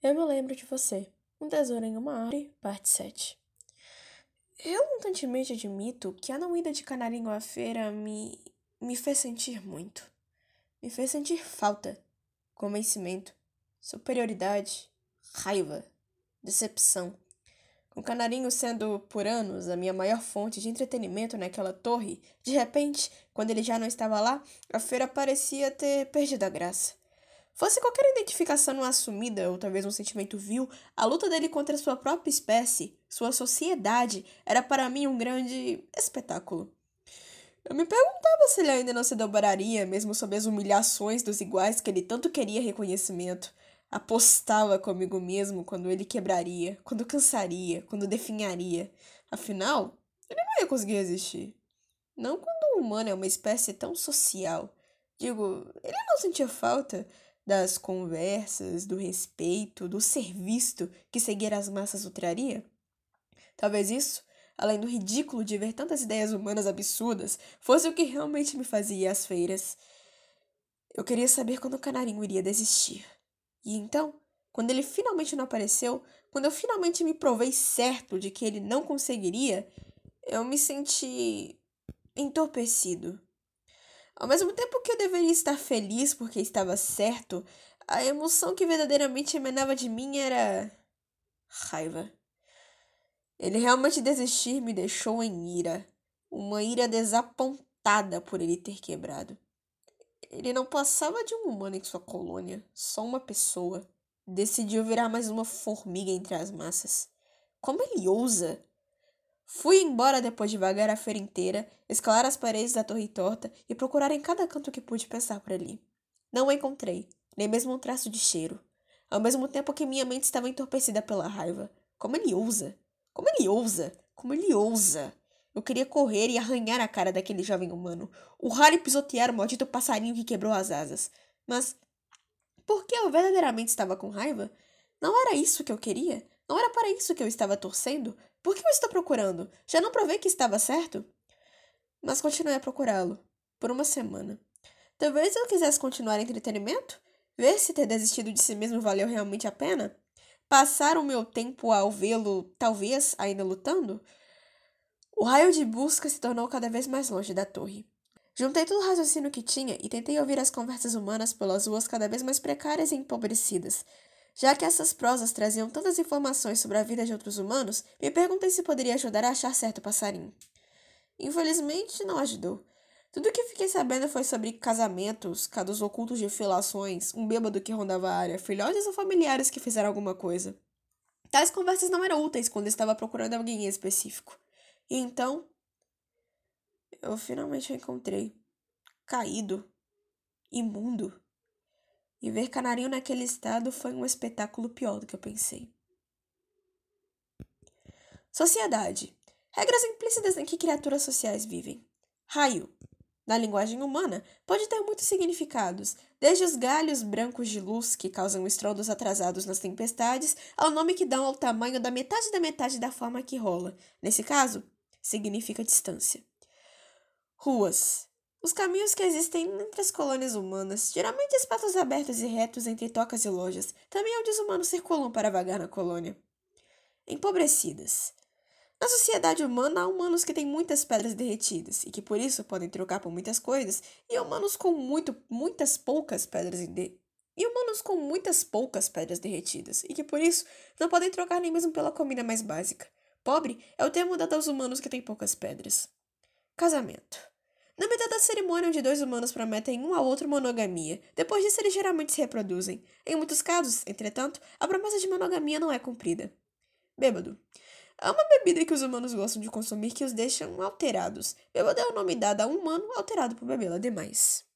Eu me lembro de você. Um tesouro em uma árvore, parte 7. Relutantemente admito que a não ida de canarinho à feira me. me fez sentir muito. Me fez sentir falta, convencimento, superioridade, raiva, decepção. Com canarinho sendo, por anos, a minha maior fonte de entretenimento naquela torre, de repente, quando ele já não estava lá, a feira parecia ter perdido a graça. Fosse qualquer identificação assumida, ou talvez um sentimento vil, a luta dele contra sua própria espécie, sua sociedade, era para mim um grande espetáculo. Eu me perguntava se ele ainda não se dobraria, mesmo sob as humilhações dos iguais que ele tanto queria reconhecimento. Apostava comigo mesmo quando ele quebraria, quando cansaria, quando definharia. Afinal, ele não ia conseguir resistir. Não quando o humano é uma espécie tão social. Digo, ele não sentia falta das conversas, do respeito, do ser visto que seguir as massas o traria? Talvez isso, além do ridículo de ver tantas ideias humanas absurdas, fosse o que realmente me fazia às feiras. Eu queria saber quando o canarinho iria desistir. E então, quando ele finalmente não apareceu, quando eu finalmente me provei certo de que ele não conseguiria, eu me senti entorpecido. Ao mesmo tempo que eu deveria estar feliz porque estava certo, a emoção que verdadeiramente emanava de mim era. raiva. Ele realmente desistir me deixou em ira. Uma ira desapontada por ele ter quebrado. Ele não passava de um humano em sua colônia, só uma pessoa. Decidiu virar mais uma formiga entre as massas. Como ele ousa? Fui embora depois de vagar a feira inteira, escalar as paredes da torre torta e procurar em cada canto que pude pensar por ali. Não a encontrei, nem mesmo um traço de cheiro. Ao mesmo tempo que minha mente estava entorpecida pela raiva. Como ele ousa? Como ele ousa? Como ele ousa? Eu queria correr e arranhar a cara daquele jovem humano, urrar e pisotear o maldito passarinho que quebrou as asas. Mas por que eu verdadeiramente estava com raiva? Não era isso que eu queria? Não era para isso que eu estava torcendo? Por que eu estou procurando? Já não provei que estava certo? Mas continuei a procurá-lo. Por uma semana. Talvez eu quisesse continuar entretenimento? Ver se ter desistido de si mesmo valeu realmente a pena? Passar o meu tempo ao vê-lo, talvez, ainda lutando? O raio de busca se tornou cada vez mais longe da torre. Juntei todo o raciocínio que tinha e tentei ouvir as conversas humanas pelas ruas cada vez mais precárias e empobrecidas, já que essas prosas traziam tantas informações sobre a vida de outros humanos, me perguntei se poderia ajudar a achar certo passarinho. Infelizmente, não ajudou. Tudo o que fiquei sabendo foi sobre casamentos, casos ocultos de filações, um bêbado que rondava a área, filhotes ou familiares que fizeram alguma coisa. Tais conversas não eram úteis quando estava procurando alguém em específico. E então. Eu finalmente o encontrei. Caído. Imundo. E ver Canarinho naquele estado foi um espetáculo pior do que eu pensei. Sociedade. Regras implícitas em que criaturas sociais vivem. Raio. Na linguagem humana, pode ter muitos significados, desde os galhos brancos de luz que causam estrondos atrasados nas tempestades, ao nome que dão ao tamanho da metade da metade da forma que rola. Nesse caso, significa distância. Ruas. Os caminhos que existem entre as colônias humanas, geralmente espaços abertos e retos entre tocas e lojas, também onde os humanos circulam para vagar na colônia. Empobrecidas. Na sociedade humana, há humanos que têm muitas pedras derretidas e que por isso podem trocar por muitas coisas, e humanos com muito, muitas poucas pedras de... e humanos com muitas poucas pedras derretidas e que por isso não podem trocar nem mesmo pela comida mais básica. Pobre é o termo dado aos humanos que têm poucas pedras. Casamento. Na metade da cerimônia, onde dois humanos prometem um ao outro monogamia. Depois disso, eles geralmente se reproduzem. Em muitos casos, entretanto, a promessa de monogamia não é cumprida. Bêbado. Há uma bebida que os humanos gostam de consumir que os deixam alterados. Bêbado é o nome dado a um humano alterado por bebê-la demais.